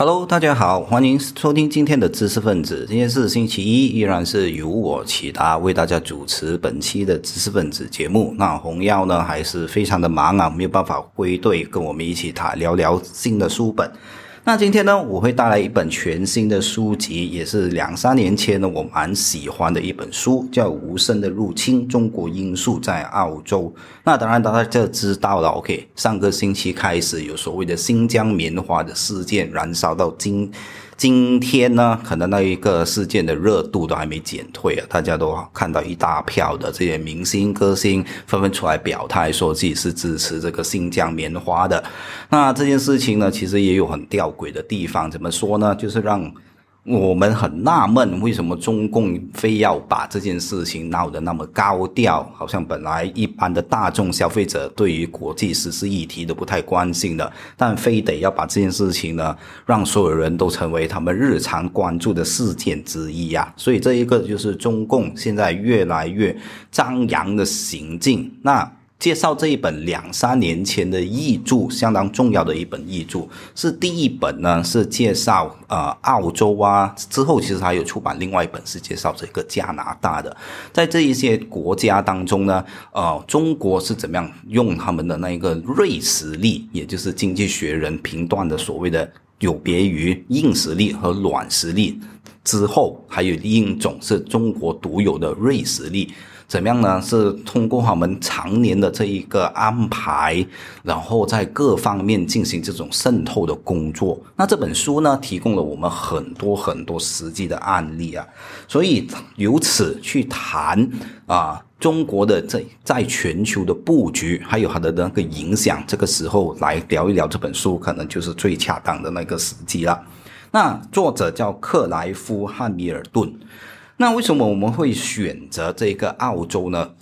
Hello，大家好，欢迎收听今天的知识分子。今天是星期一，依然是由我启达为大家主持本期的知识分子节目。那红药呢，还是非常的忙啊，没有办法归队跟我们一起谈聊聊新的书本。那今天呢，我会带来一本全新的书籍，也是两三年前呢我蛮喜欢的一本书，叫《无声的入侵：中国因素在澳洲》。那当然大家就知道了，OK，上个星期开始有所谓的新疆棉花的事件燃烧到今。今天呢，可能那一个事件的热度都还没减退啊，大家都看到一大票的这些明星歌星纷纷出来表态，说自己是支持这个新疆棉花的。那这件事情呢，其实也有很吊诡的地方，怎么说呢？就是让。我们很纳闷，为什么中共非要把这件事情闹得那么高调？好像本来一般的大众消费者对于国际时事议题都不太关心的，但非得要把这件事情呢，让所有人都成为他们日常关注的事件之一呀。所以这一个就是中共现在越来越张扬的行径。那。介绍这一本两三年前的译著，相当重要的一本译著，是第一本呢，是介绍呃澳洲啊，之后其实还有出版另外一本是介绍这个加拿大的，在这一些国家当中呢，呃，中国是怎么样用他们的那一个瑞实力，也就是经济学人评断的所谓的有别于硬实力和软实力之后，还有另一种是中国独有的瑞实力。怎么样呢？是通过我们常年的这一个安排，然后在各方面进行这种渗透的工作。那这本书呢，提供了我们很多很多实际的案例啊，所以由此去谈啊，中国的在在全球的布局，还有它的那个影响，这个时候来聊一聊这本书，可能就是最恰当的那个时机了。那作者叫克莱夫汉密尔顿。那为什么我们会选择这个澳洲呢？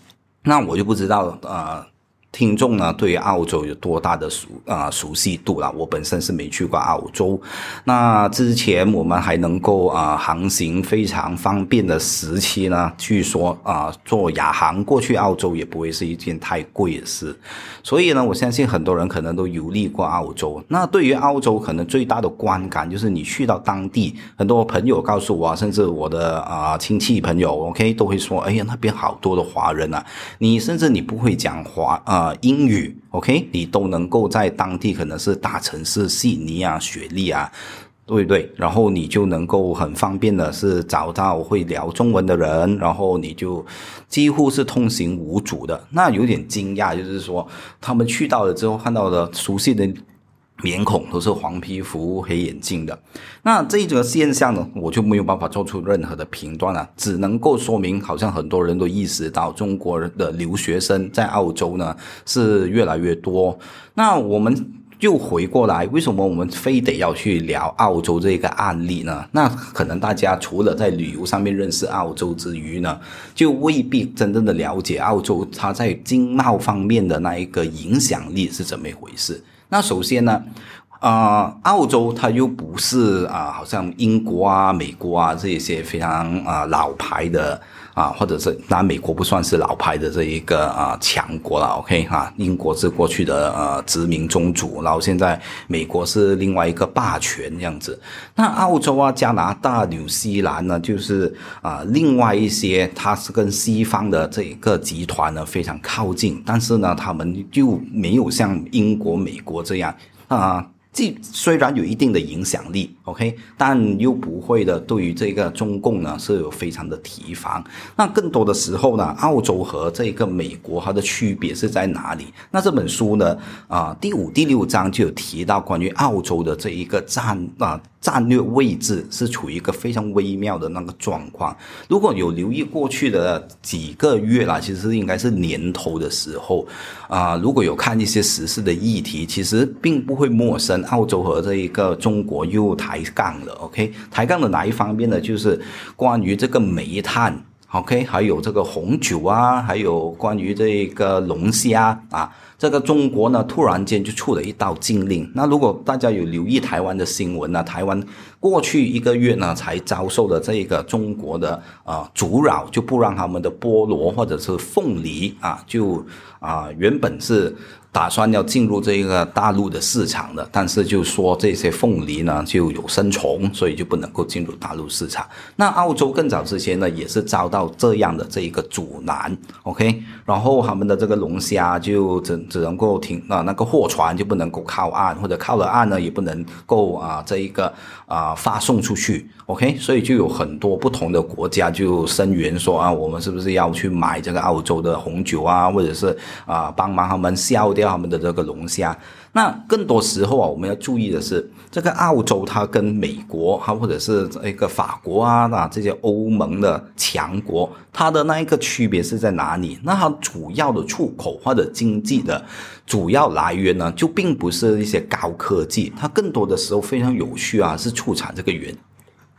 那我就不知道啊。听众呢，对于澳洲有多大的熟啊熟悉度了？我本身是没去过澳洲。那之前我们还能够啊航行非常方便的时期呢，据说啊坐亚航过去澳洲也不会是一件太贵的事。所以呢，我相信很多人可能都游历过澳洲。那对于澳洲，可能最大的观感就是你去到当地，很多朋友告诉我，甚至我的啊亲戚朋友，OK 都会说，哎呀那边好多的华人啊，你甚至你不会讲华啊。英语，OK，你都能够在当地可能是大城市悉尼啊、雪莉啊，对不对？然后你就能够很方便的是找到会聊中文的人，然后你就几乎是通行无阻的。那有点惊讶，就是说他们去到了之后看到的熟悉的。脸孔都是黄皮肤、黑眼镜的，那这个现象呢，我就没有办法做出任何的评断了，只能够说明，好像很多人都意识到，中国的留学生在澳洲呢是越来越多。那我们又回过来，为什么我们非得要去聊澳洲这个案例呢？那可能大家除了在旅游上面认识澳洲之余呢，就未必真正的了解澳洲它在经贸方面的那一个影响力是怎么一回事。那首先呢，啊，澳洲它又不是啊，好像英国啊、美国啊这一些非常啊老牌的啊，或者是当然美国不算是老牌的这一个啊强国了，OK 哈，英国是过去的呃殖民宗主，然后现在美国是另外一个霸权这样子。那澳洲啊、加拿大、纽西兰呢，就是啊另外一些，它是跟西方的这一个集团呢非常靠近，但是呢，他们就没有像英国、美国这样啊。既虽然有一定的影响力，OK，但又不会的。对于这个中共呢，是有非常的提防。那更多的时候呢，澳洲和这个美国它的区别是在哪里？那这本书呢，啊，第五、第六章就有提到关于澳洲的这一个战啊。战略位置是处于一个非常微妙的那个状况。如果有留意过去的几个月啦，其实应该是年头的时候啊。如果有看一些时事的议题，其实并不会陌生。澳洲和这一个中国又抬杠了，OK？抬杠的哪一方面呢？就是关于这个煤炭，OK？还有这个红酒啊，还有关于这个龙虾啊。这个中国呢，突然间就出了一道禁令。那如果大家有留意台湾的新闻呢，台湾过去一个月呢，才遭受了这个中国的啊阻扰，就不让他们的菠萝或者是凤梨啊，就啊原本是。打算要进入这个大陆的市场的，但是就说这些凤梨呢就有生虫，所以就不能够进入大陆市场。那澳洲更早之前呢也是遭到这样的这一个阻拦，OK，然后他们的这个龙虾就只只能够停啊，那个货船就不能够靠岸，或者靠了岸呢也不能够啊这一个啊发送出去，OK，所以就有很多不同的国家就声援说啊，我们是不是要去买这个澳洲的红酒啊，或者是啊帮忙他们销掉。他们的这个龙虾，那更多时候啊，我们要注意的是，这个澳洲它跟美国，它或者是一个法国啊，那这些欧盟的强国，它的那一个区别是在哪里？那它主要的出口或者经济的主要来源呢，就并不是一些高科技，它更多的时候非常有趣啊，是出产这个原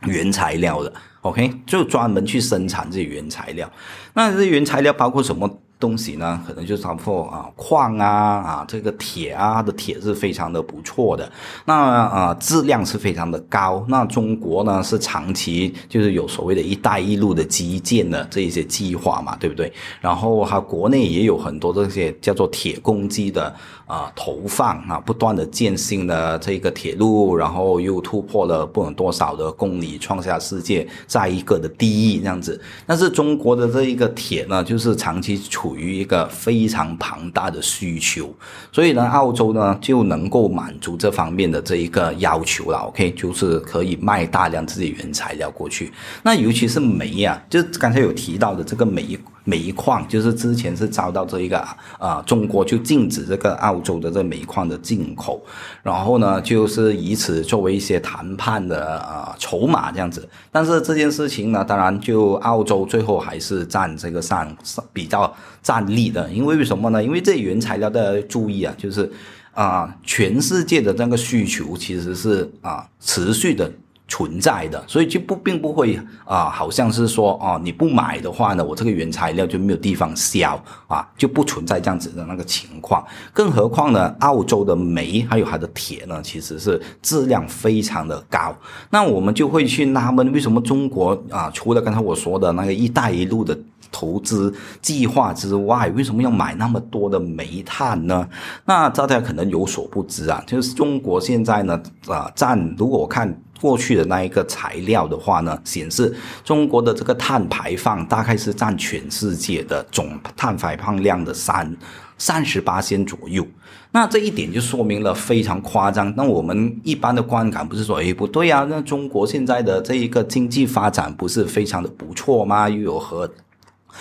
原材料的，OK，就专门去生产这些原材料。那这些原材料包括什么？东西呢，可能就是包括啊矿啊啊这个铁啊的铁是非常的不错的，那啊质量是非常的高。那中国呢是长期就是有所谓的一带一路的基建的这一些计划嘛，对不对？然后它国内也有很多这些叫做铁公鸡的啊投放啊，不断的建新的这个铁路，然后又突破了不能多少的公里，创下世界再一个的第一这样子。但是中国的这一个铁呢，就是长期处。于一个非常庞大的需求，所以呢，澳洲呢就能够满足这方面的这一个要求了。OK，就是可以卖大量自己原材料过去。那尤其是煤啊，就刚才有提到的这个煤。煤矿就是之前是遭到这一个啊，中国就禁止这个澳洲的这煤矿的进口，然后呢，就是以此作为一些谈判的啊筹码这样子。但是这件事情呢，当然就澳洲最后还是占这个上比较占利的，因为为什么呢？因为这原材料大家注意啊，就是啊，全世界的那个需求其实是啊持续的。存在的，所以就不并不会啊，好像是说哦，你不买的话呢，我这个原材料就没有地方销啊，就不存在这样子的那个情况。更何况呢，澳洲的煤还有它的铁呢，其实是质量非常的高。那我们就会去纳闷，为什么中国啊，除了刚才我说的那个“一带一路”的投资计划之外，为什么要买那么多的煤炭呢？那大家可能有所不知啊，就是中国现在呢啊，占如果我看。过去的那一个材料的话呢，显示中国的这个碳排放大概是占全世界的总碳排放量的三三十八先左右。那这一点就说明了非常夸张。那我们一般的观感不是说，哎，不对啊，那中国现在的这一个经济发展不是非常的不错吗？又有核。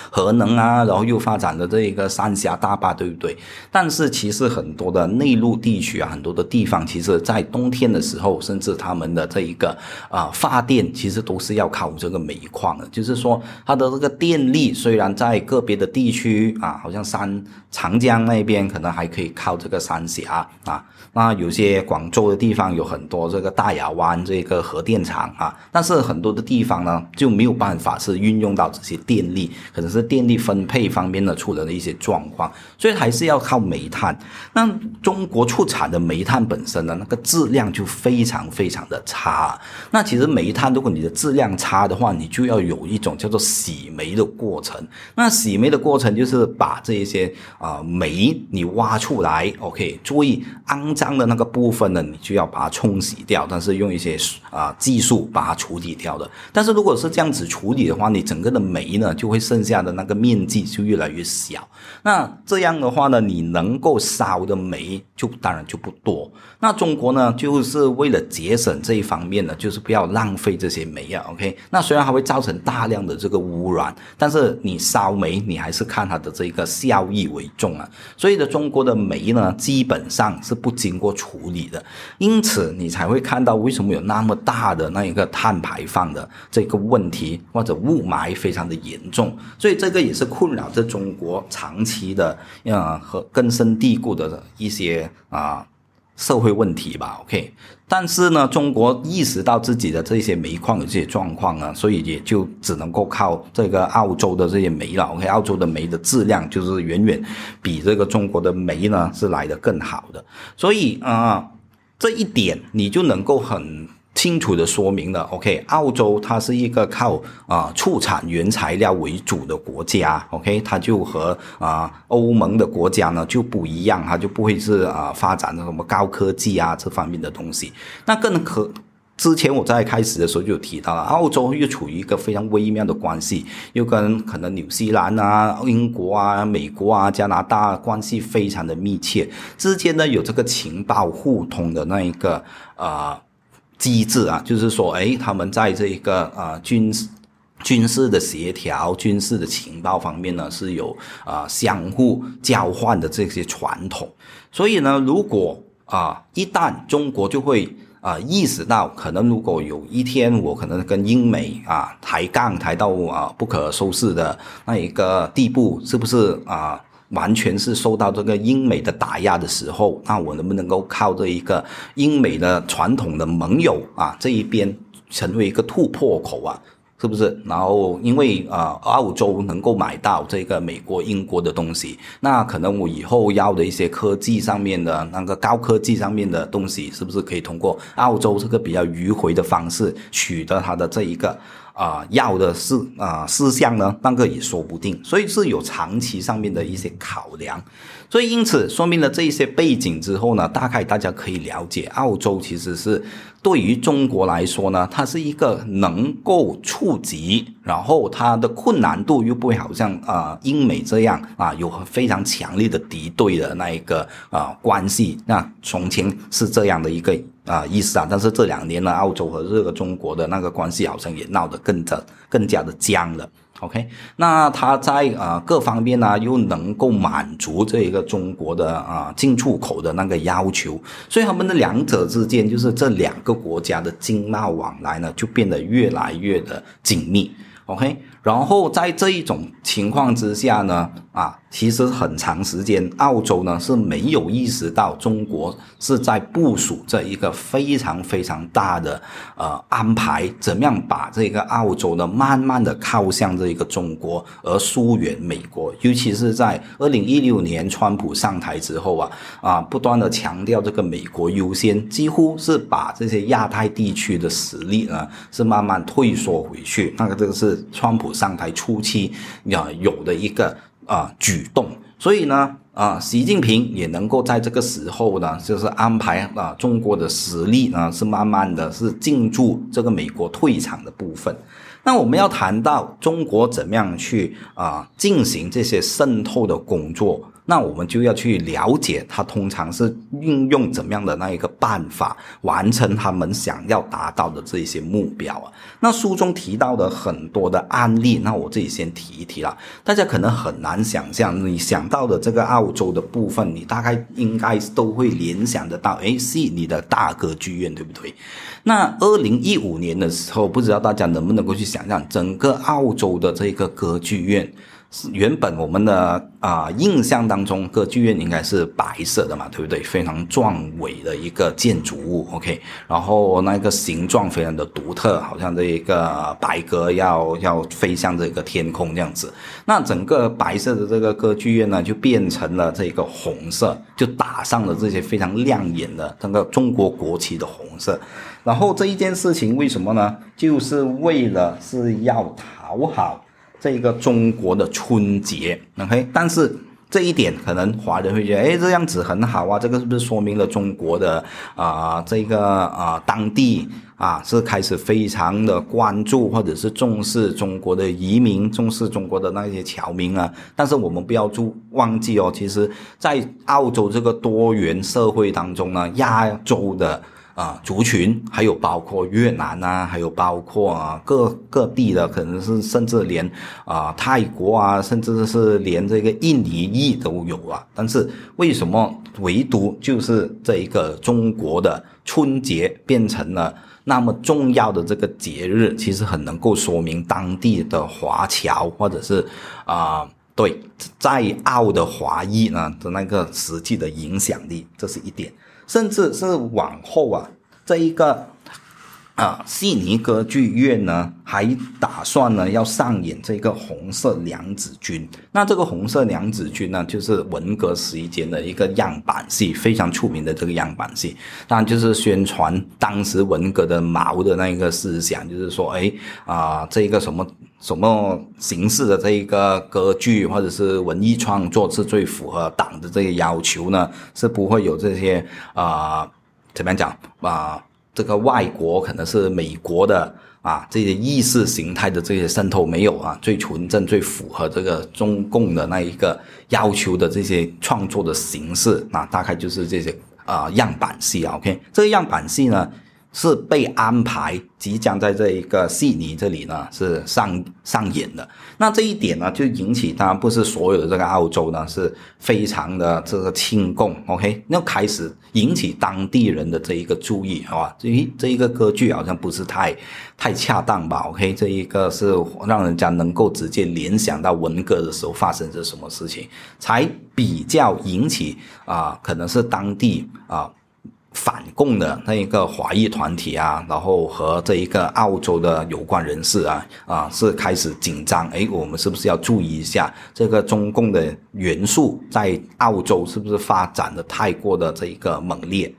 核能啊，然后又发展的这一个三峡大坝，对不对？但是其实很多的内陆地区啊，很多的地方，其实在冬天的时候，甚至他们的这一个啊发电，其实都是要靠这个煤矿的。就是说，它的这个电力虽然在个别的地区啊，好像三长江那边可能还可以靠这个三峡啊，那有些广州的地方有很多这个大亚湾这个核电厂啊，但是很多的地方呢就没有办法是运用到这些电力，可能。是电力分配方面的出了的一些状况，所以还是要靠煤炭。那中国出产的煤炭本身呢，那个质量就非常非常的差。那其实煤炭，如果你的质量差的话，你就要有一种叫做洗煤的过程。那洗煤的过程就是把这一些啊煤你挖出来，OK，注意肮脏的那个部分呢，你就要把它冲洗掉，但是用一些啊技术把它处理掉的。但是如果是这样子处理的话，你整个的煤呢就会剩下。的那个面积就越来越小，那这样的话呢，你能够烧的煤就当然就不多。那中国呢，就是为了节省这一方面呢，就是不要浪费这些煤啊。OK，那虽然它会造成大量的这个污染，但是你烧煤，你还是看它的这个效益为重啊。所以呢，中国的煤呢，基本上是不经过处理的，因此你才会看到为什么有那么大的那一个碳排放的这个问题，或者雾霾非常的严重。所以这个也是困扰着中国长期的啊和根深蒂固的一些啊社会问题吧。OK，但是呢，中国意识到自己的这些煤矿有这些状况呢，所以也就只能够靠这个澳洲的这些煤了。OK，澳洲的煤的质量就是远远比这个中国的煤呢是来的更好的。所以啊，这一点你就能够很。清楚的说明了，OK，澳洲它是一个靠啊出产原材料为主的国家，OK，它就和啊欧盟的国家呢就不一样，它就不会是啊发展的什么高科技啊这方面的东西。那更可之前我在开始的时候就提到了，澳洲又处于一个非常微妙的关系，又跟可能纽西兰啊、英国啊、美国啊、加拿大关系非常的密切，之间呢有这个情报互通的那一个啊。机制啊，就是说，哎，他们在这一个啊军事军事的协调、军事的情报方面呢，是有啊相互交换的这些传统。所以呢，如果啊一旦中国就会啊意识到，可能如果有一天我可能跟英美啊抬杠抬到啊不可收拾的那一个地步，是不是啊？完全是受到这个英美的打压的时候，那我能不能够靠这一个英美的传统的盟友啊这一边成为一个突破口啊？是不是？然后因为啊，澳洲能够买到这个美国、英国的东西，那可能我以后要的一些科技上面的那个高科技上面的东西，是不是可以通过澳洲这个比较迂回的方式取得它的这一个？啊，要的是啊事项呢，那个也说不定，所以是有长期上面的一些考量，所以因此说明了这一些背景之后呢，大概大家可以了解，澳洲其实是对于中国来说呢，它是一个能够触及，然后它的困难度又不会好像啊英美这样啊有非常强烈的敌对的那一个啊关系，那从前是这样的一个。啊，意思啊，但是这两年呢，澳洲和这个中国的那个关系好像也闹得更加更加的僵了。OK，那它在啊各方面呢又能够满足这一个中国的啊进出口的那个要求，所以他们的两者之间就是这两个国家的经贸往来呢就变得越来越的紧密。OK。然后在这一种情况之下呢，啊，其实很长时间，澳洲呢是没有意识到中国是在部署这一个非常非常大的呃安排，怎么样把这个澳洲呢慢慢的靠向这一个中国，而疏远美国。尤其是在二零一六年川普上台之后啊，啊，不断的强调这个美国优先，几乎是把这些亚太地区的实力呢是慢慢退缩回去。那个这个是川普。上台初期啊有的一个啊举动，所以呢啊习近平也能够在这个时候呢，就是安排啊中国的实力呢是慢慢的是进驻这个美国退场的部分。那我们要谈到中国怎么样去啊进行这些渗透的工作。那我们就要去了解，他通常是运用怎么样的那一个办法，完成他们想要达到的这一些目标啊。那书中提到的很多的案例，那我自己先提一提啦。大家可能很难想象，你想到的这个澳洲的部分，你大概应该都会联想得到，哎，是你的大歌剧院，对不对？那二零一五年的时候，不知道大家能不能够去想象，整个澳洲的这个歌剧院。原本我们的啊印象当中，歌剧院应该是白色的嘛，对不对？非常壮伟的一个建筑物，OK。然后那个形状非常的独特，好像这一个白鸽要要飞向这个天空这样子。那整个白色的这个歌剧院呢，就变成了这个红色，就打上了这些非常亮眼的整个中国国旗的红色。然后这一件事情为什么呢？就是为了是要讨好。这一个中国的春节，OK，但是这一点可能华人会觉得，哎，这样子很好啊，这个是不是说明了中国的啊这个啊当地啊是开始非常的关注或者是重视中国的移民，重视中国的那些侨民啊？但是我们不要注忘记哦，其实，在澳洲这个多元社会当中呢，亚洲的。啊，族群还有包括越南啊，还有包括啊各各地的，可能是甚至连啊泰国啊，甚至是连这个印尼裔都有啊。但是为什么唯独就是这一个中国的春节变成了那么重要的这个节日？其实很能够说明当地的华侨或者是啊对在澳的华裔呢的那个实际的影响力，这是一点。甚至是往后啊，这一个啊，悉尼歌剧院呢还打算呢要上演这个《红色娘子军》。那这个《红色娘子军》呢，就是文革时间的一个样板戏，非常出名的这个样板戏。当然就是宣传当时文革的毛的那个思想，就是说，哎啊，这一个什么什么形式的这一个歌剧或者是文艺创作是最符合党的这些要求呢？是不会有这些啊，怎么样讲啊？这个外国可能是美国的啊，这些意识形态的这些渗透没有啊，最纯正、最符合这个中共的那一个要求的这些创作的形式啊，大概就是这些啊样板戏啊。OK，这个样板戏呢。是被安排即将在这一个悉尼这里呢是上上演的，那这一点呢就引起当然不是所有的这个澳洲呢是非常的这个亲共，OK，那开始引起当地人的这一个注意，好吧？这一这一个歌剧好像不是太太恰当吧？OK，这一个是让人家能够直接联想到文革的时候发生着什么事情，才比较引起啊，可能是当地啊。反共的那一个华裔团体啊，然后和这一个澳洲的有关人士啊，啊是开始紧张，诶，我们是不是要注意一下这个中共的元素在澳洲是不是发展的太过的这一个猛烈？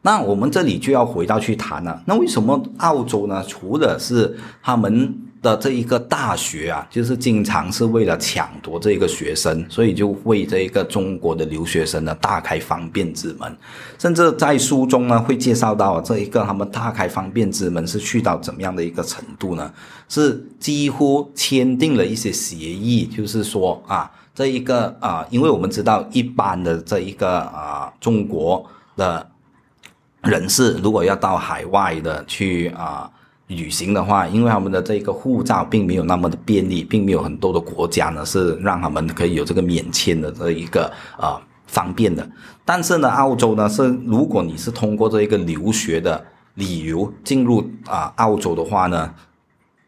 那我们这里就要回到去谈了，那为什么澳洲呢？除了是他们。的这一个大学啊，就是经常是为了抢夺这个学生，所以就为这一个中国的留学生呢大开方便之门，甚至在书中呢会介绍到这一个他们大开方便之门是去到怎么样的一个程度呢？是几乎签订了一些协议，就是说啊，这一个啊，因为我们知道一般的这一个啊中国的人士如果要到海外的去啊。旅行的话，因为他们的这个护照并没有那么的便利，并没有很多的国家呢是让他们可以有这个免签的这一个啊方便的。但是呢，澳洲呢是如果你是通过这一个留学的理由进入啊澳洲的话呢，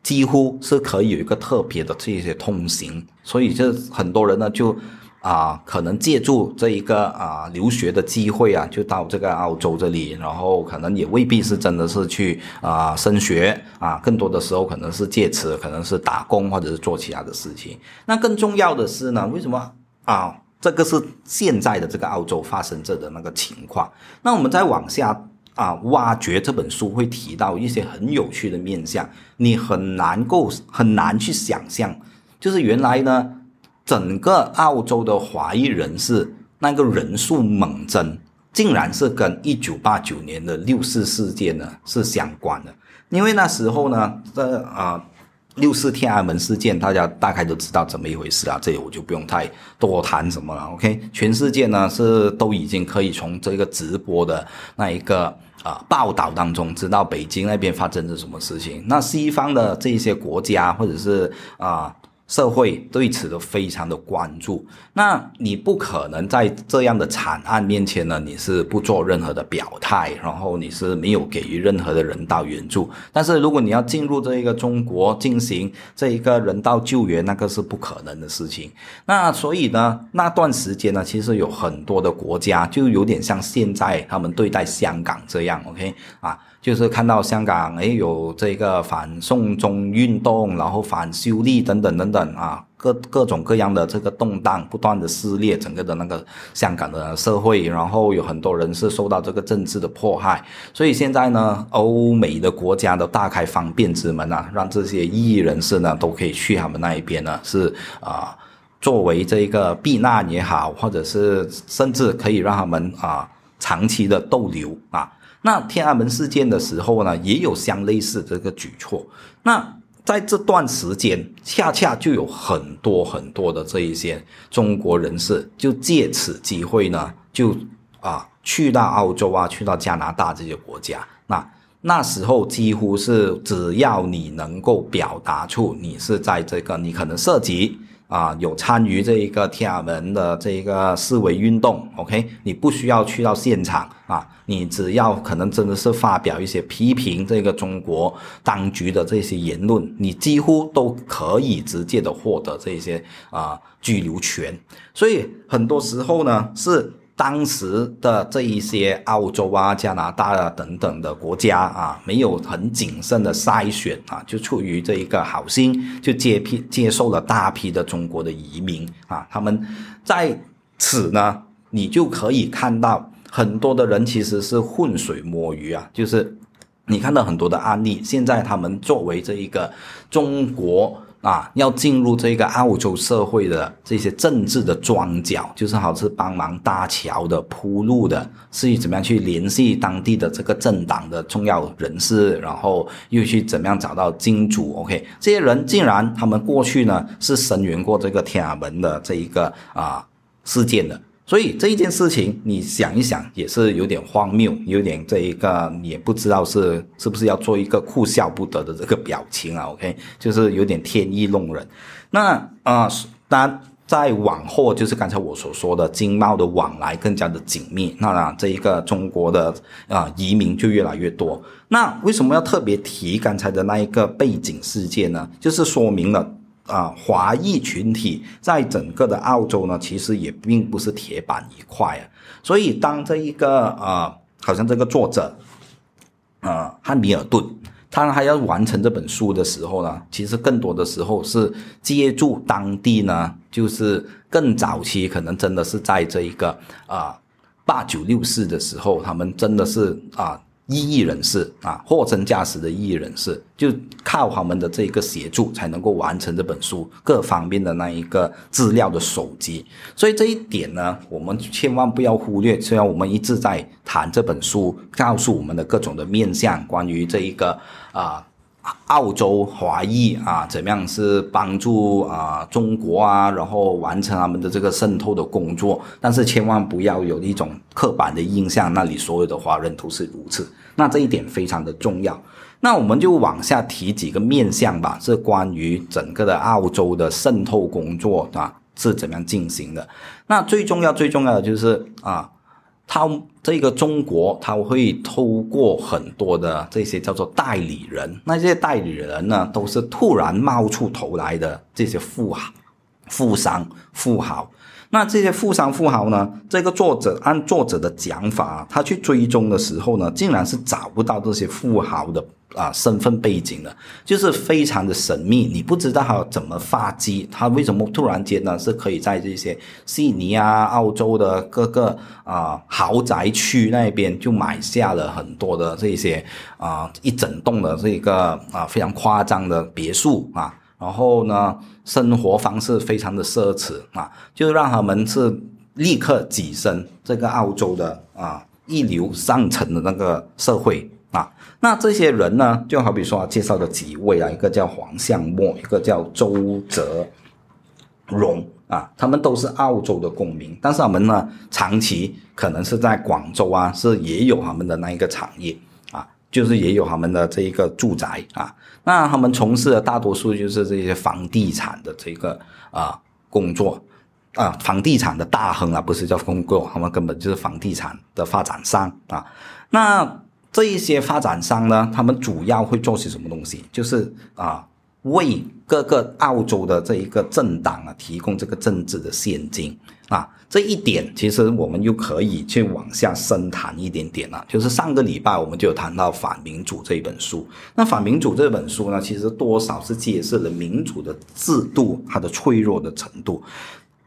几乎是可以有一个特别的这些通行，所以这很多人呢就。啊，可能借助这一个啊留学的机会啊，就到这个澳洲这里，然后可能也未必是真的是去啊升学啊，更多的时候可能是借此可能是打工或者是做其他的事情。那更重要的是呢，为什么啊？这个是现在的这个澳洲发生着的那个情况。那我们再往下啊挖掘这本书会提到一些很有趣的面相，你很难够很难去想象，就是原来呢。整个澳洲的华裔人士那个人数猛增，竟然是跟一九八九年的六四事件呢是相关的。因为那时候呢，这啊六四天安门事件，大家大概都知道怎么一回事啊，这里我就不用太多谈什么了。OK，全世界呢是都已经可以从这个直播的那一个啊报道当中知道北京那边发生了什么事情。那西方的这些国家或者是啊。社会对此都非常的关注，那你不可能在这样的惨案面前呢，你是不做任何的表态，然后你是没有给予任何的人道援助。但是如果你要进入这一个中国进行这一个人道救援，那个是不可能的事情。那所以呢，那段时间呢，其实有很多的国家就有点像现在他们对待香港这样，OK 啊。就是看到香港，哎，有这个反送中运动，然后反修例等等等等啊，各各种各样的这个动荡，不断的撕裂整个的那个香港的社会，然后有很多人是受到这个政治的迫害，所以现在呢，欧美的国家都大开方便之门啊，让这些异议人士呢都可以去他们那一边呢，是啊，作为这个避难也好，或者是甚至可以让他们啊长期的逗留啊。那天安门事件的时候呢，也有相类似这个举措。那在这段时间，恰恰就有很多很多的这一些中国人士，就借此机会呢，就啊去到澳洲啊，去到加拿大这些国家。那那时候几乎是只要你能够表达出你是在这个，你可能涉及。啊，有参与这一个天安门的这一个示威运动，OK，你不需要去到现场啊，你只要可能真的是发表一些批评这个中国当局的这些言论，你几乎都可以直接的获得这些啊拘留权。所以很多时候呢，是当时的这一些澳洲啊、加拿大啊等等的国家啊，没有很谨慎的筛选啊，就出于这一个好心，就接批接受了大批的中国的移民啊。他们在此呢，你就可以看到很多的人其实是浑水摸鱼啊，就是你看到很多的案例，现在他们作为这一个中国。啊，要进入这个澳洲社会的这些政治的庄脚，就是好似帮忙搭桥的、铺路的，是怎么样去联系当地的这个政党的重要人士，然后又去怎么样找到金主？OK，这些人竟然他们过去呢是声援过这个天安门的这一个啊事件的。所以这一件事情，你想一想也是有点荒谬，有点这一个也不知道是是不是要做一个哭笑不得的这个表情啊？OK，就是有点天意弄人。那啊，当然在往后就是刚才我所说的经贸的往来更加的紧密，那这一个中国的啊移民就越来越多。那为什么要特别提刚才的那一个背景事件呢？就是说明了。啊，华裔群体在整个的澳洲呢，其实也并不是铁板一块啊。所以，当这一个啊，好像这个作者，啊，汉密尔顿，他还要完成这本书的时候呢，其实更多的时候是借助当地呢，就是更早期，可能真的是在这一个啊八九六四的时候，他们真的是啊。异议人士啊，货真价实的异议人士，就靠他们的这个协助，才能够完成这本书各方面的那一个资料的收集。所以这一点呢，我们千万不要忽略。虽然我们一直在谈这本书，告诉我们的各种的面向，关于这一个啊。澳洲华裔啊，怎么样是帮助啊中国啊，然后完成他们的这个渗透的工作？但是千万不要有一种刻板的印象，那里所有的华人都是如此。那这一点非常的重要。那我们就往下提几个面向吧，是关于整个的澳洲的渗透工作啊是怎么样进行的。那最重要最重要的就是啊。他这个中国，他会透过很多的这些叫做代理人，那些代理人呢，都是突然冒出头来的这些富豪、富商、富豪。那这些富商富豪呢？这个作者按作者的讲法，他去追踪的时候呢，竟然是找不到这些富豪的啊身份背景的，就是非常的神秘。你不知道他怎么发迹，他为什么突然间呢是可以在这些悉尼啊、澳洲的各个啊豪宅区那边就买下了很多的这些啊一整栋的这个啊非常夸张的别墅啊。然后呢，生活方式非常的奢侈啊，就让他们是立刻跻身这个澳洲的啊一流上层的那个社会啊。那这些人呢，就好比说介绍的几位啊，一个叫黄向墨，一个叫周泽荣啊，他们都是澳洲的公民，但是他们呢，长期可能是在广州啊，是也有他们的那一个产业。就是也有他们的这一个住宅啊，那他们从事的大多数就是这些房地产的这个啊工作啊，房地产的大亨啊，不是叫工作，他们根本就是房地产的发展商啊。那这一些发展商呢，他们主要会做些什么东西？就是啊，为各个澳洲的这一个政党啊提供这个政治的现金。啊，这一点其实我们又可以去往下深谈一点点了。就是上个礼拜我们就有谈到反民主这一本书。那反民主这本书呢，其实多少是揭示了民主的制度它的脆弱的程度。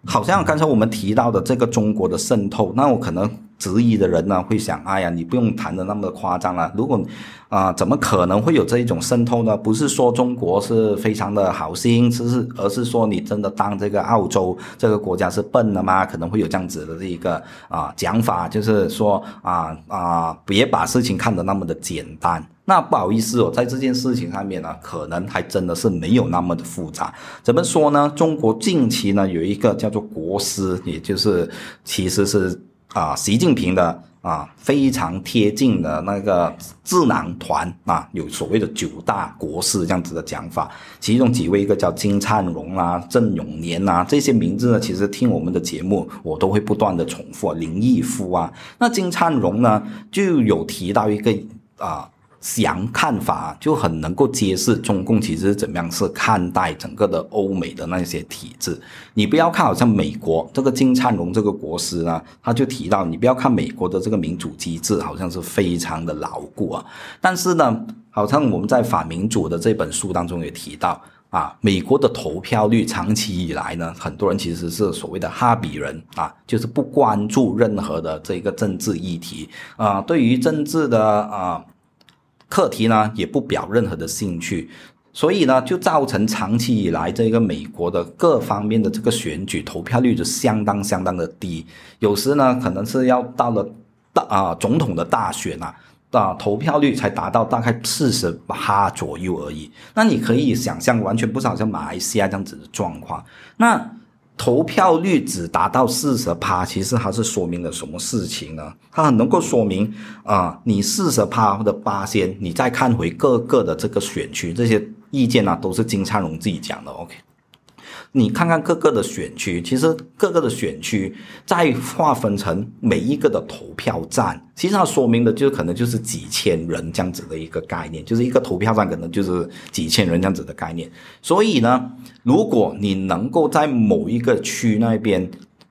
好像刚才我们提到的这个中国的渗透，那我可能。质疑的人呢，会想：哎呀，你不用谈的那么夸张了。如果啊，怎么可能会有这一种渗透呢？不是说中国是非常的好心，只是而是说你真的当这个澳洲这个国家是笨的吗？可能会有这样子的这一个啊讲法，就是说啊啊，别把事情看得那么的简单。那不好意思哦，在这件事情上面呢，可能还真的是没有那么的复杂。怎么说呢？中国近期呢有一个叫做国师，也就是其实是。啊，习近平的啊非常贴近的那个智囊团啊，有所谓的九大国师这样子的讲法，其中几位一个叫金灿荣啊、郑永年啊，这些名字呢，其实听我们的节目我都会不断的重复。林毅夫啊，那金灿荣呢就有提到一个啊。详看法，就很能够揭示中共其实怎么样是看待整个的欧美的那些体制。你不要看好像美国这个金灿荣这个国师呢，他就提到你不要看美国的这个民主机制好像是非常的牢固啊，但是呢，好像我们在反民主的这本书当中也提到。啊，美国的投票率长期以来呢，很多人其实是所谓的哈比人啊，就是不关注任何的这个政治议题啊，对于政治的啊课题呢，也不表任何的兴趣，所以呢，就造成长期以来这个美国的各方面的这个选举投票率就相当相当的低，有时呢，可能是要到了大啊总统的大选啊。啊，投票率才达到大概四十八左右而已。那你可以想象，完全不是好像马来西亚这样子的状况。那投票率只达到四十趴，其实它是说明了什么事情呢？它很能够说明啊，你四十趴或者八仙，你再看回各个的这个选区，这些意见呢，都是金灿荣自己讲的。OK。你看看各个的选区，其实各个的选区再划分成每一个的投票站，其实它说明的就可能就是几千人这样子的一个概念，就是一个投票站可能就是几千人这样子的概念。所以呢，如果你能够在某一个区那边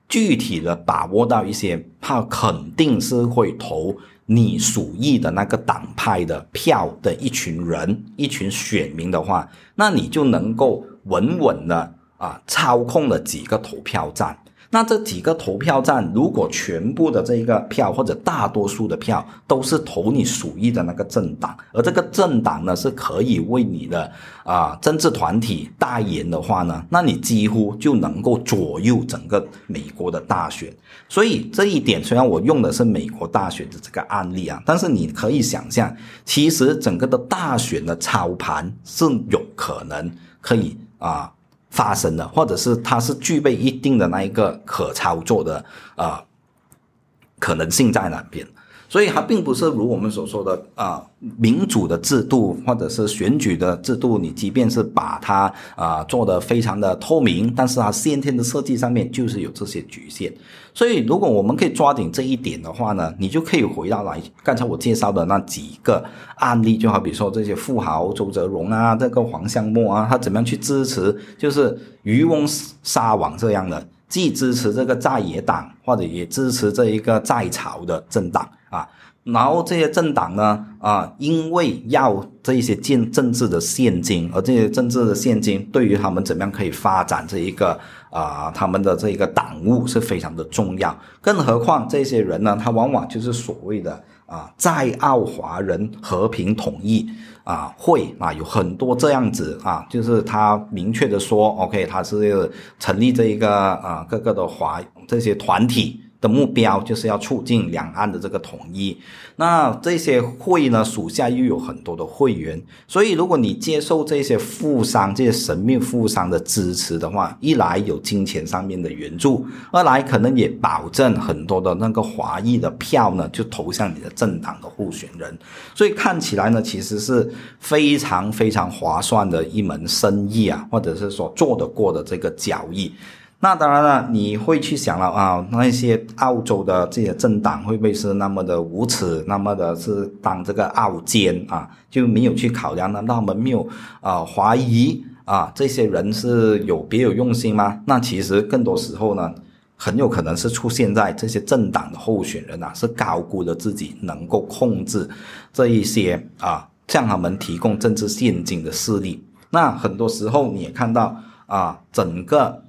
具体的把握到一些，他肯定是会投你属意的那个党派的票的一群人、一群选民的话，那你就能够稳稳的。啊，操控了几个投票站，那这几个投票站如果全部的这个票或者大多数的票都是投你属意的那个政党，而这个政党呢是可以为你的啊政治团体代言的话呢，那你几乎就能够左右整个美国的大选。所以这一点虽然我用的是美国大选的这个案例啊，但是你可以想象，其实整个的大选的操盘是有可能可以啊。发生的，或者是它是具备一定的那一个可操作的啊可能性在哪边？所以它并不是如我们所说的啊，民主的制度或者是选举的制度，你即便是把它啊做得非常的透明，但是它先天的设计上面就是有这些局限。所以如果我们可以抓紧这一点的话呢，你就可以回到来刚才我介绍的那几个案例，就好比说这些富豪周泽荣啊，这个黄向墨啊，他怎么样去支持就是渔翁撒网这样的。既支持这个在野党，或者也支持这一个在朝的政党啊，然后这些政党呢，啊，因为要这一些建政治的现金，而这些政治的现金对于他们怎么样可以发展这一个啊，他们的这一个党务是非常的重要。更何况这些人呢，他往往就是所谓的啊，在澳华人和平统一。啊，会啊，有很多这样子啊，就是他明确的说，OK，他是成立这一个啊，各个的华这些团体。的目标就是要促进两岸的这个统一。那这些会呢，属下又有很多的会员，所以如果你接受这些富商、这些神秘富商的支持的话，一来有金钱上面的援助，二来可能也保证很多的那个华裔的票呢，就投向你的政党的候选人。所以看起来呢，其实是非常非常划算的一门生意啊，或者是说做得过的这个交易。那当然了，你会去想了啊，那些澳洲的这些政党会不会是那么的无耻，那么的是当这个傲奸啊，就没有去考量？呢？那他们没有啊怀疑啊这些人是有别有用心吗？那其实更多时候呢，很有可能是出现在这些政党的候选人啊，是高估了自己能够控制这一些啊向他们提供政治现金的势力。那很多时候你也看到啊，整个。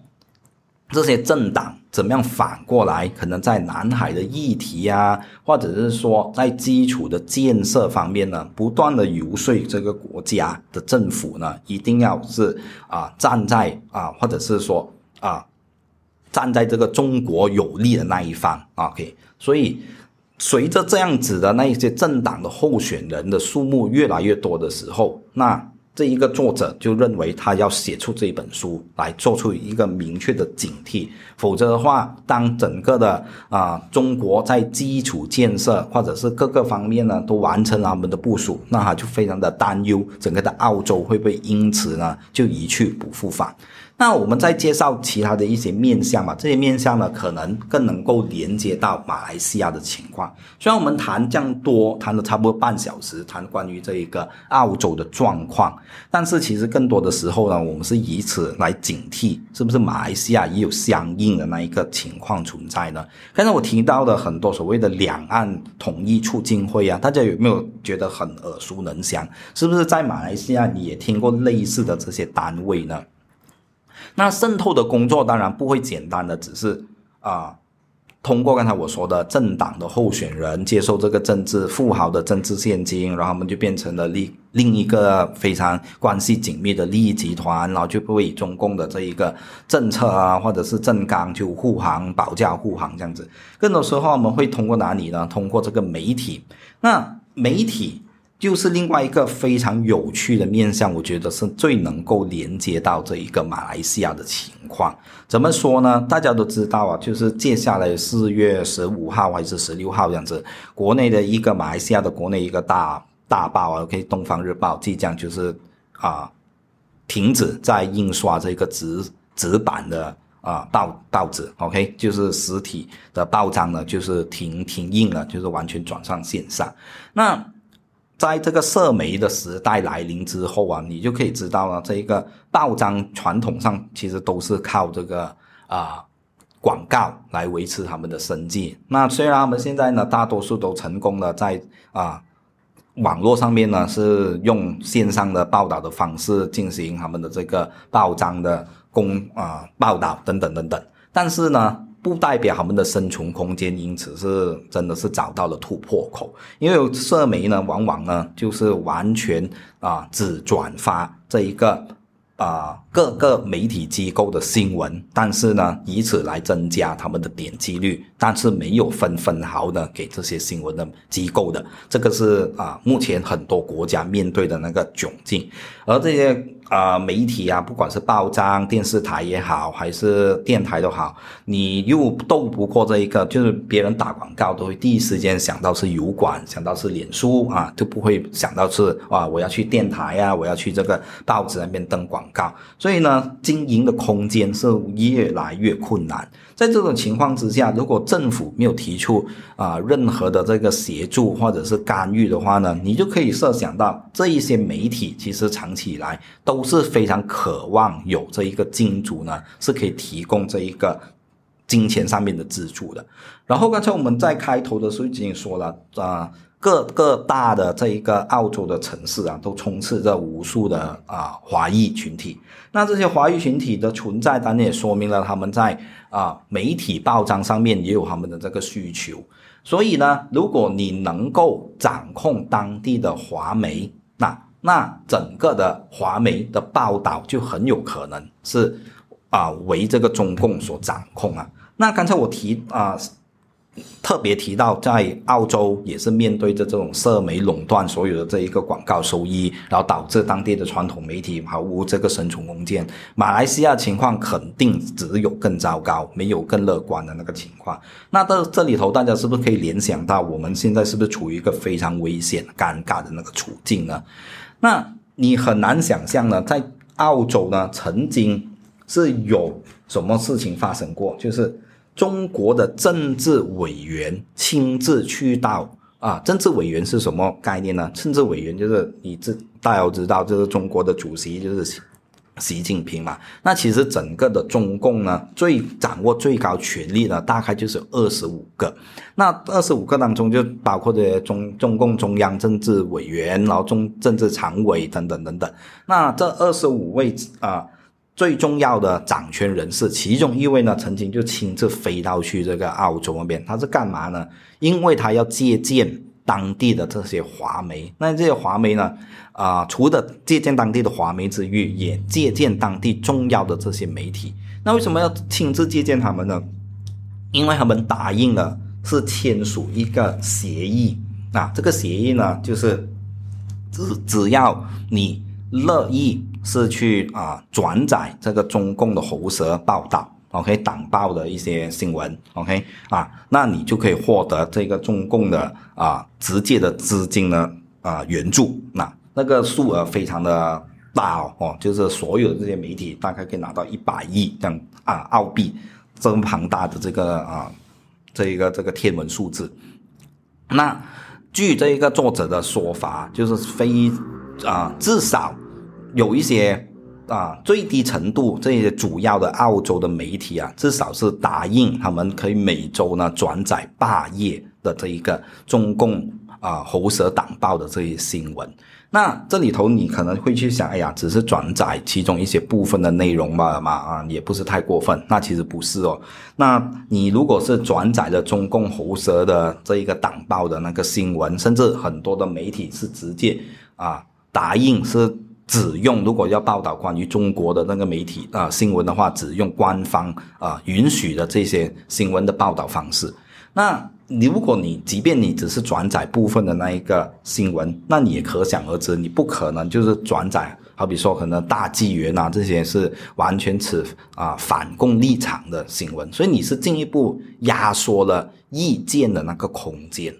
这些政党怎么样反过来？可能在南海的议题啊，或者是说在基础的建设方面呢，不断的游说这个国家的政府呢，一定要是啊站在啊，或者是说啊站在这个中国有利的那一方啊。OK，所以随着这样子的那一些政党的候选人的数目越来越多的时候，那。这一个作者就认为他要写出这一本书来做出一个明确的警惕，否则的话，当整个的啊中国在基础建设或者是各个方面呢都完成了他们的部署，那他就非常的担忧，整个的澳洲会不会因此呢就一去不复返？那我们再介绍其他的一些面向嘛，这些面向呢，可能更能够连接到马来西亚的情况。虽然我们谈这样多，谈了差不多半小时，谈关于这一个澳洲的状况，但是其实更多的时候呢，我们是以此来警惕，是不是马来西亚也有相应的那一个情况存在呢？刚才我提到的很多所谓的两岸统一促进会啊，大家有没有觉得很耳熟能详？是不是在马来西亚你也听过类似的这些单位呢？那渗透的工作当然不会简单的，只是啊，通过刚才我说的政党的候选人接受这个政治富豪的政治现金，然后他们就变成了另另一个非常关系紧密的利益集团，然后就会以中共的这一个政策啊，或者是政纲就护航、保驾护航这样子。更多时候我们会通过哪里呢？通过这个媒体。那媒体。就是另外一个非常有趣的面向，我觉得是最能够连接到这一个马来西亚的情况。怎么说呢？大家都知道啊，就是接下来四月十五号还是十六号这样子，国内的一个马来西亚的国内一个大大报啊，OK，东方日报即将就是啊停止在印刷这个纸纸版的啊报报纸，OK，就是实体的报章呢，就是停停印了，就是完全转上线上。那在这个社媒的时代来临之后啊，你就可以知道了，这一个报章传统上其实都是靠这个啊广告来维持他们的生计。那虽然他们现在呢，大多数都成功的在啊网络上面呢是用线上的报道的方式进行他们的这个报章的公啊报道等等等等，但是呢。不代表他们的生存空间因此是真的是找到了突破口，因为社媒呢，往往呢就是完全啊只转发这一个啊各个媒体机构的新闻，但是呢以此来增加他们的点击率，但是没有分分毫的给这些新闻的机构的，这个是啊目前很多国家面对的那个窘境，而这些。啊，媒体啊，不管是报章、电视台也好，还是电台都好，你又斗不过这一个，就是别人打广告都会第一时间想到是油管，想到是脸书啊，就不会想到是啊，我要去电台啊，我要去这个报纸那边登广告。所以呢，经营的空间是越来越困难。在这种情况之下，如果政府没有提出啊任何的这个协助或者是干预的话呢，你就可以设想到这一些媒体其实长期以来都是非常渴望有这一个金主呢，是可以提供这一个金钱上面的资助的。然后刚才我们在开头的时候已经说了啊。各个大的这一个澳洲的城市啊，都充斥着无数的啊华裔群体。那这些华裔群体的存在，当然也说明了他们在啊媒体报章上面也有他们的这个需求。所以呢，如果你能够掌控当地的华媒，那那整个的华媒的报道就很有可能是啊为这个中共所掌控啊。那刚才我提啊。特别提到，在澳洲也是面对着这种社媒垄断所有的这一个广告收益，然后导致当地的传统媒体毫无这个生存空间。马来西亚情况肯定只有更糟糕，没有更乐观的那个情况。那这这里头，大家是不是可以联想到，我们现在是不是处于一个非常危险、尴尬的那个处境呢？那你很难想象呢，在澳洲呢，曾经是有什么事情发生过，就是。中国的政治委员亲自去到啊，政治委员是什么概念呢？政治委员就是你知大家都知道，就是中国的主席就是习近平嘛。那其实整个的中共呢，最掌握最高权力的大概就是二十五个。那二十五个当中就包括这些中中共中央政治委员，然后中政治常委等等等等。那这二十五位啊。最重要的掌权人士，其中一位呢，曾经就亲自飞到去这个澳洲那边，他是干嘛呢？因为他要借鉴当地的这些华媒。那这些华媒呢，啊，除了借鉴当地的华媒之余，也借鉴当地重要的这些媒体。那为什么要亲自借鉴他们呢？因为他们答应了，是签署一个协议。啊，这个协议呢，就是只只要你乐意。是去啊转载这个中共的喉舌报道，OK，党报的一些新闻，OK，啊，那你就可以获得这个中共的啊直接的资金呢啊援助，那那个数额非常的大哦，哦，就是所有这些媒体大概可以拿到一百亿这样啊澳币这么庞大的这个啊这一个这个天文数字。那据这一个作者的说法，就是非啊至少有一些啊最低程度这些主要的澳洲的媒体啊，至少是答应他们可以每周呢转载八页的这一个中共啊喉舌党报的这些新闻。那这里头你可能会去想，哎呀，只是转载其中一些部分的内容嘛嘛啊，也不是太过分。那其实不是哦。那你如果是转载了中共喉舌的这一个党报的那个新闻，甚至很多的媒体是直接啊答应是只用，如果要报道关于中国的那个媒体啊新闻的话，只用官方啊允许的这些新闻的报道方式。那你如果你即便你只是转载部分的那一个新闻，那你也可想而知，你不可能就是转载，好比说可能大纪元啊这些是完全持啊反共立场的新闻，所以你是进一步压缩了意见的那个空间，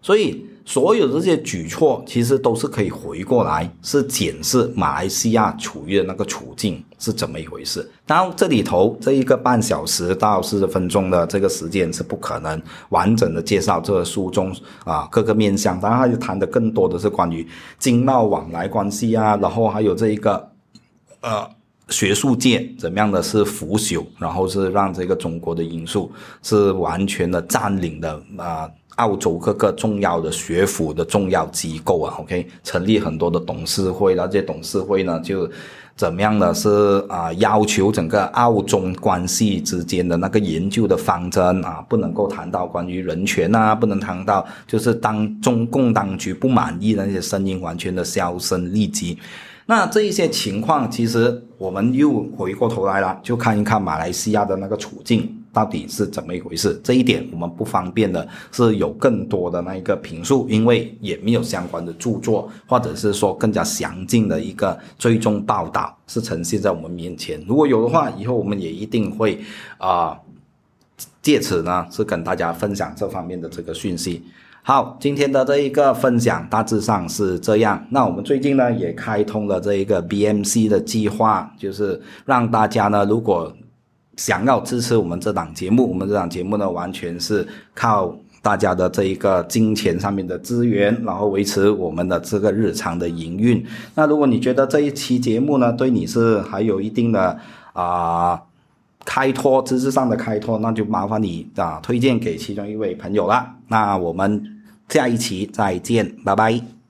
所以。所有这些举措其实都是可以回过来，是检视马来西亚处于的那个处境是怎么一回事。当然，这里头这一个半小时到四十分钟的这个时间是不可能完整的介绍这个书中啊各个面向。当然，就谈的更多的是关于经贸往来关系啊，然后还有这一个呃学术界怎么样的是腐朽，然后是让这个中国的因素是完全的占领的啊。澳洲各个重要的学府的重要机构啊，OK，成立很多的董事会，那这些董事会呢，就怎么样呢？是啊，要求整个澳中关系之间的那个研究的方针啊，不能够谈到关于人权啊，不能谈到就是当中共当局不满意的那些声音，完全的销声匿迹。那这一些情况，其实我们又回过头来了，就看一看马来西亚的那个处境。到底是怎么一回事？这一点我们不方便的是有更多的那一个评述，因为也没有相关的著作，或者是说更加详尽的一个追踪报道是呈现在我们面前。如果有的话，以后我们也一定会啊借此呢是跟大家分享这方面的这个讯息。好，今天的这一个分享大致上是这样。那我们最近呢也开通了这一个 BMC 的计划，就是让大家呢如果。想要支持我们这档节目，我们这档节目呢，完全是靠大家的这一个金钱上面的资源，然后维持我们的这个日常的营运。那如果你觉得这一期节目呢，对你是还有一定的啊开拓知识上的开拓，那就麻烦你啊推荐给其中一位朋友了。那我们下一期再见，拜拜。